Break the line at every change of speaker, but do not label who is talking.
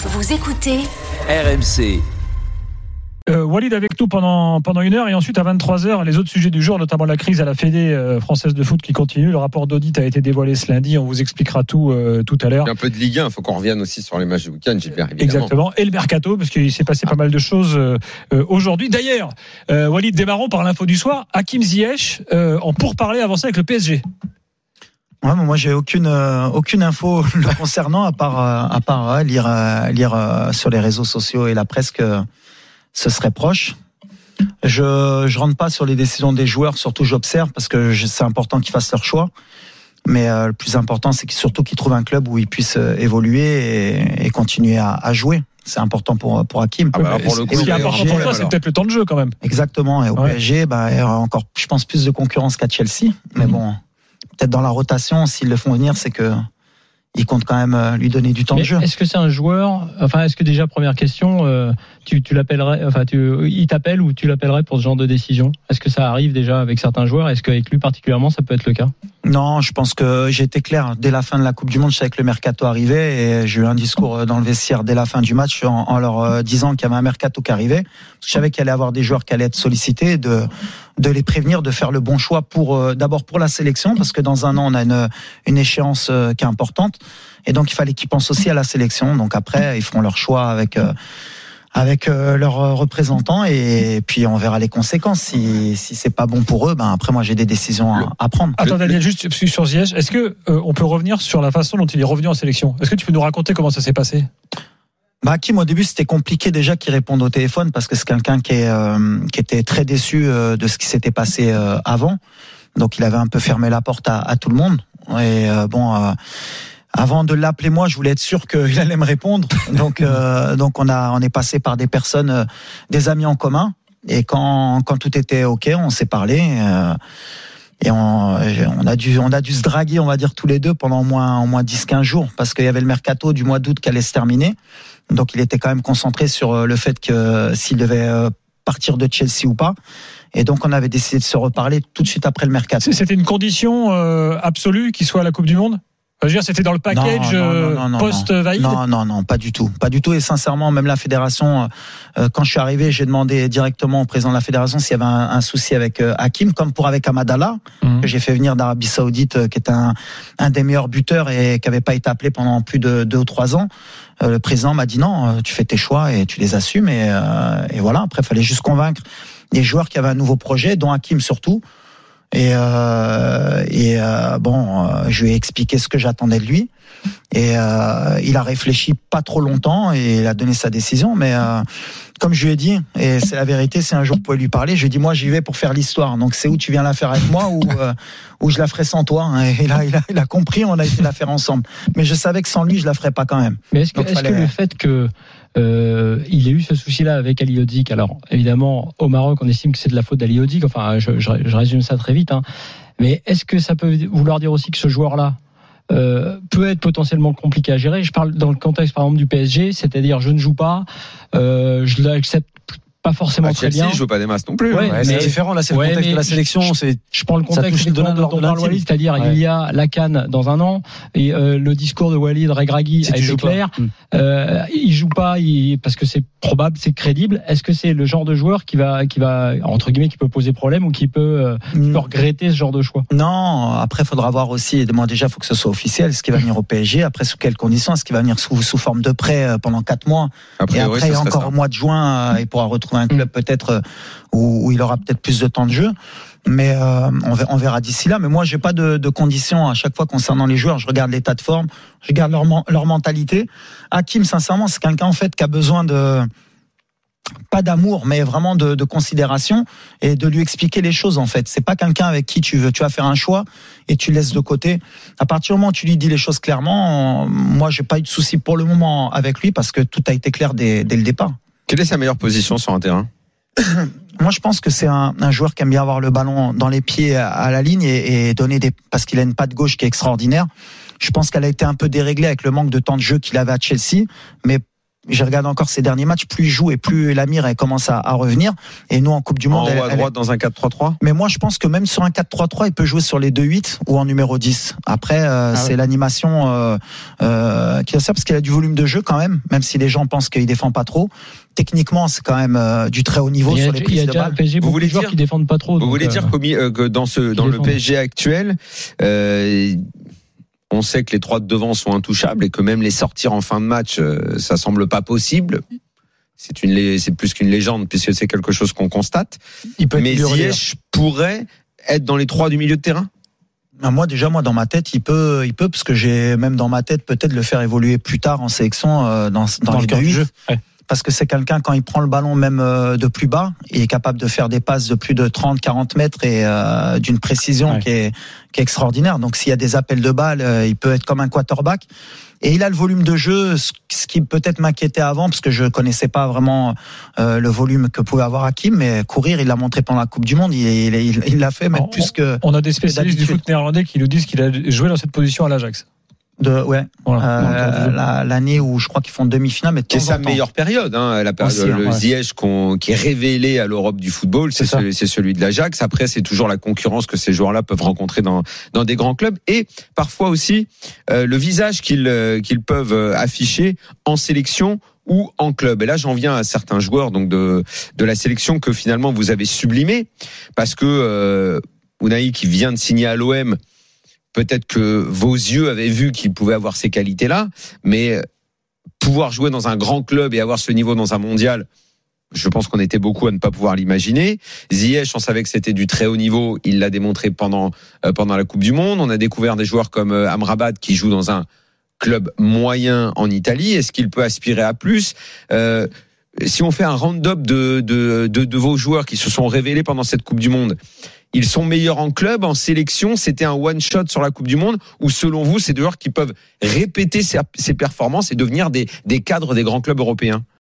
Vous écoutez
RMC.
Euh, Walid avec nous pendant, pendant une heure et ensuite à 23h les autres sujets du jour, notamment la crise à la Fédé euh, française de foot qui continue. Le rapport d'audit a été dévoilé ce lundi, on vous expliquera tout euh, tout à l'heure.
Il y a un peu de Ligue 1, il faut qu'on revienne aussi sur les matchs du week-end, Gilbert, évidemment.
Exactement. Et le mercato, parce qu'il s'est passé pas mal de choses aujourd'hui. D'ailleurs, euh, Walid, démarrons par l'info du soir. Hakim Ziyech euh, en pourparler avancé avec le PSG.
Ouais, mais moi j'ai aucune euh, aucune info le concernant à part euh, à part ouais, lire euh, lire euh, sur les réseaux sociaux et la presse que ce serait proche. Je je rentre pas sur les décisions des joueurs, surtout j'observe parce que je- c'est important qu'ils fassent leur choix. Mais euh, le plus important, c'est qu'ils- surtout qu'ils trouvent un club où ils puissent euh, évoluer et, et continuer à, à jouer. C'est important pour pour Hakim.
Ah bah pour le coup,
ce qui est important pour toi, c'est peut-être le temps de jeu quand même.
Exactement. Et au
Ouais.
PSG, bah, il y aura encore, je pense, plus de concurrence qu'à Chelsea. Mais
Mhm.
bon, peut-être dans la rotation, s'ils le font venir, c'est que ils comptent quand même euh, lui donner du temps
Mais
de jeu.
Est-ce que c'est un joueur Enfin, est-ce que déjà première question, euh, tu, tu l'appellerais Enfin, tu, il t'appelle ou tu l'appellerais pour ce genre de décision? Est-ce que ça arrive déjà avec certains joueurs? Est-ce qu'avec lui particulièrement, ça peut être le cas?
Non, je pense que j'ai été clair dès la fin de la Coupe du Monde. Je savais que le mercato arrivait et j'ai eu un discours dans le vestiaire dès la fin du match en, leur euh, disant qu'il y avait un mercato qui arrivait. Je savais qu'il allait avoir des joueurs qui allaient être sollicités, de de les prévenir, de faire le bon choix pour euh, d'abord pour la sélection parce que dans un an on a une une échéance euh, qui est importante et donc il fallait qu'ils pensent aussi à la sélection. Donc après ils feront leur choix avec. euh, avec euh, leurs euh, représentants et puis on verra les conséquences si si c'est pas bon pour eux ben après moi j'ai des décisions à, à prendre
Attends Daniel, juste sur Ziyech, est-ce que euh, on peut revenir sur la façon dont il est revenu en sélection? Est-ce que tu peux nous raconter comment ça s'est passé?
Bah Hakim au début c'était compliqué déjà qu'il réponde au téléphone parce que c'est quelqu'un qui est euh, qui était très déçu euh, de ce qui s'était passé euh, avant. Donc il avait un peu fermé la porte à, à tout le monde. Et euh, bon euh, avant de l'appeler moi, je voulais être sûr qu'il allait me répondre. Donc euh, donc on a on est passé par des personnes euh, des amis en commun et quand quand tout était OK, on s'est parlé euh, et on, on a dû on a dû se draguer, on va dire tous les deux pendant au moins au moins 10 15 jours parce qu'il y avait le mercato du mois d'août qui allait se terminer. Donc il était quand même concentré sur euh, le fait que euh, s'il devait euh, partir de Chelsea ou pas. Et donc on avait décidé de se reparler tout de suite après le mercato.
C'était une condition euh, absolue qu'il soit à la Coupe du Monde? Je veux dire, c'était dans le package
Non, non,
euh,
non, non, non,
post-Vaïd
Non, non, non, pas du tout, pas du tout. Et sincèrement, même la fédération, euh, quand je suis arrivé, j'ai demandé directement au président de la fédération s'il y avait un, un souci avec euh, Hakim, comme pour avec Amadallah,
Mhm.
que j'ai fait venir d'Arabie Saoudite, euh, qui est un, un des meilleurs buteurs et qui n'avait pas été appelé pendant plus de deux ou trois ans. Euh, le président m'a dit non, euh, tu fais tes choix et tu les assumes. Et, euh, et voilà, après, il fallait juste convaincre les joueurs qui avaient un nouveau projet, dont Hakim surtout. Et, euh, et euh, bon, euh, je lui ai expliqué ce que j'attendais de lui. Et euh, il a réfléchi pas trop longtemps et il a donné sa décision. Mais euh, comme je lui ai dit, et c'est la vérité, si un jour vous pouvez lui parler, je lui ai dit moi j'y vais pour faire l'histoire. Donc c'est où tu viens la faire avec moi ou euh, ou je la ferai sans toi. hein. Et là il a, il a compris, on a été la faire ensemble. Mais je savais que sans lui je la ferais pas quand même.
Mais est-ce que,
Donc,
est-ce que
fallait-
le fait que euh, il ait eu ce souci-là avec Ali alors évidemment au Maroc on estime que c'est de la faute d'Ali enfin je résume ça très vite, hein. mais est-ce que ça peut vouloir dire aussi que ce joueur-là euh, peut être potentiellement compliqué à gérer? Je parle dans le contexte par exemple du PSG, c'est-à-dire je ne joue pas, euh, je l'accepte pas forcément
À
très bien.
il joue pas des masses non plus.
Ouais,
hein.
Ouais,
mais-
c'est différent, là, c'est
Ouais,
le contexte de la sélection. C'est
Je prends le contexte dont, dont parle
de
Walid, c'est-à-dire
Ouais.
il y a la canne dans un an et euh, le discours de Walid Regragui a été clair.
Mm.
Euh, il joue pas il- parce que c'est probable, c'est crédible. Est-ce que c'est le genre de joueur qui va, qui va entre guillemets, qui peut poser problème ou qui peut, euh, qui peut regretter ce genre de choix?
Non, après, il faudra voir aussi. Moi, déjà, il faut que ce soit officiel. Est-ce qu'il va venir au PSG Après, sous quelles conditions Est-ce qu'il va venir sous, sous forme de prêt euh, pendant quatre mois?
A
Et après,
ce
encore
ça.
au mois de juin, euh, il pourra retrouver un club peut-être où, où il aura peut-être plus de temps de jeu. Mais euh, on verra, d'ici là. Mais moi, j'ai pas de, de conditions à chaque fois concernant les joueurs. Je regarde l'état de forme, je regarde leur, leur mentalité. Hakim, sincèrement, c'est quelqu'un en fait qui a besoin de pas d'amour, mais vraiment de, de considération et de lui expliquer les choses en fait. C'est pas quelqu'un avec qui tu veux, tu vas faire un choix et tu laisses de côté. À partir du moment où tu lui dis les choses clairement, moi j'ai pas eu de souci pour le moment avec lui parce que tout a été clair dès, dès le départ.
Quelle est sa meilleure position sur un terrain?
Moi, je pense que c'est un, joueur qui aime bien avoir le ballon dans les pieds à, à la ligne et, et donner des parce qu'il a une patte gauche qui est extraordinaire. Je pense qu'elle a été un peu déréglée avec le manque de temps de jeu qu'il avait à Chelsea, mais j'ai regardé encore ces derniers matchs, plus il joue et plus Lamir elle commence à, à revenir. Et nous en Coupe du
En
Monde,
haut
elle-
à
elle-
droite dans un 4-3-3
mais moi je pense que même sur un 4-3-3, il peut jouer sur les 2-8 ou en numéro 10. Après, euh,
Ah
c'est
ouais.
l'animation euh, euh, qui a ça parce qu'il a du volume de jeu quand même, même si les gens pensent qu'il défend pas trop. Techniquement, c'est quand même euh, du très haut niveau sur les
il y
prises
a
de
Vous voulez dire-
qui défendent pas trop.
Vous voulez
euh,
dire mi- euh, que dans ce dans le. PSG actuel, euh, on sait que les trois de devant sont intouchables et que même les sortir en fin de match, euh, ça semble pas possible. C'est une c'est plus qu'une légende puisque c'est quelque chose qu'on constate.
Il peut être
Mais. Ziyech pourrait être dans les trois du milieu de terrain.
Moi déjà, moi dans ma tête, il peut, il peut parce que j'ai même dans ma tête peut-être le faire évoluer plus tard en sélection euh, dans dans,
dans
les
le cœur du
2-8.
jeu. Ouais.
Parce que c'est quelqu'un quand il prend le ballon même euh, de plus bas, il est capable de faire des passes de plus de 30 40 mètres et euh, d'une précision
Ouais.
qui est qui est extraordinaire. Donc s'il y a des appels de balles, euh, il peut être comme un quarterback et il a le volume de jeu ce qui peut-être m'inquiétait avant parce que je connaissais pas vraiment euh, le volume que pouvait avoir Hakim mais courir, il l'a montré pendant la Coupe du monde, il il il- il l'a fait même plus que
On a des spécialistes du foot néerlandais qui nous disent qu'il a joué dans cette position à l'Ajax.
De ouais,
Voilà.
euh, la- l'année où je crois qu'ils font demi-finale mais
C'est sa meilleure période, hein, la période
Aussi, hein,
le
ouais.
Ziyech qui est révélé à l'Europe du football, c'est celui, c'est celui de l'Ajax. Après, c'est toujours la concurrence que ces joueurs-là peuvent rencontrer dans dans des grands clubs et parfois aussi euh, le visage qu'ils euh, qu'ils peuvent euh, afficher en sélection ou en club. Et là, j'en viens à certains joueurs donc de de la sélection que finalement vous avez sublimé parce que euh, Unai qui vient de signer à l'OM. Peut-être que vos yeux avaient vu qu'il pouvait avoir ces qualités-là, mais pouvoir jouer dans un grand club et avoir ce niveau dans un mondial, je pense qu'on était beaucoup à ne pas pouvoir l'imaginer. Ziyech, on savait que c'était du très haut niveau, il l'a démontré pendant euh, pendant la Coupe du Monde. On a découvert des joueurs comme euh, Amrabat qui joue dans un club moyen en Italie. Est-ce qu'il peut aspirer à plus? Euh, Si on fait un round-up de, de, de vos joueurs qui se sont révélés pendant cette Coupe du Monde, ils sont meilleurs en club, en sélection. C'était un one-shot sur la Coupe du Monde ou selon vous, c'est des qui peuvent répéter ces, ces performances et devenir des cadres des grands clubs européens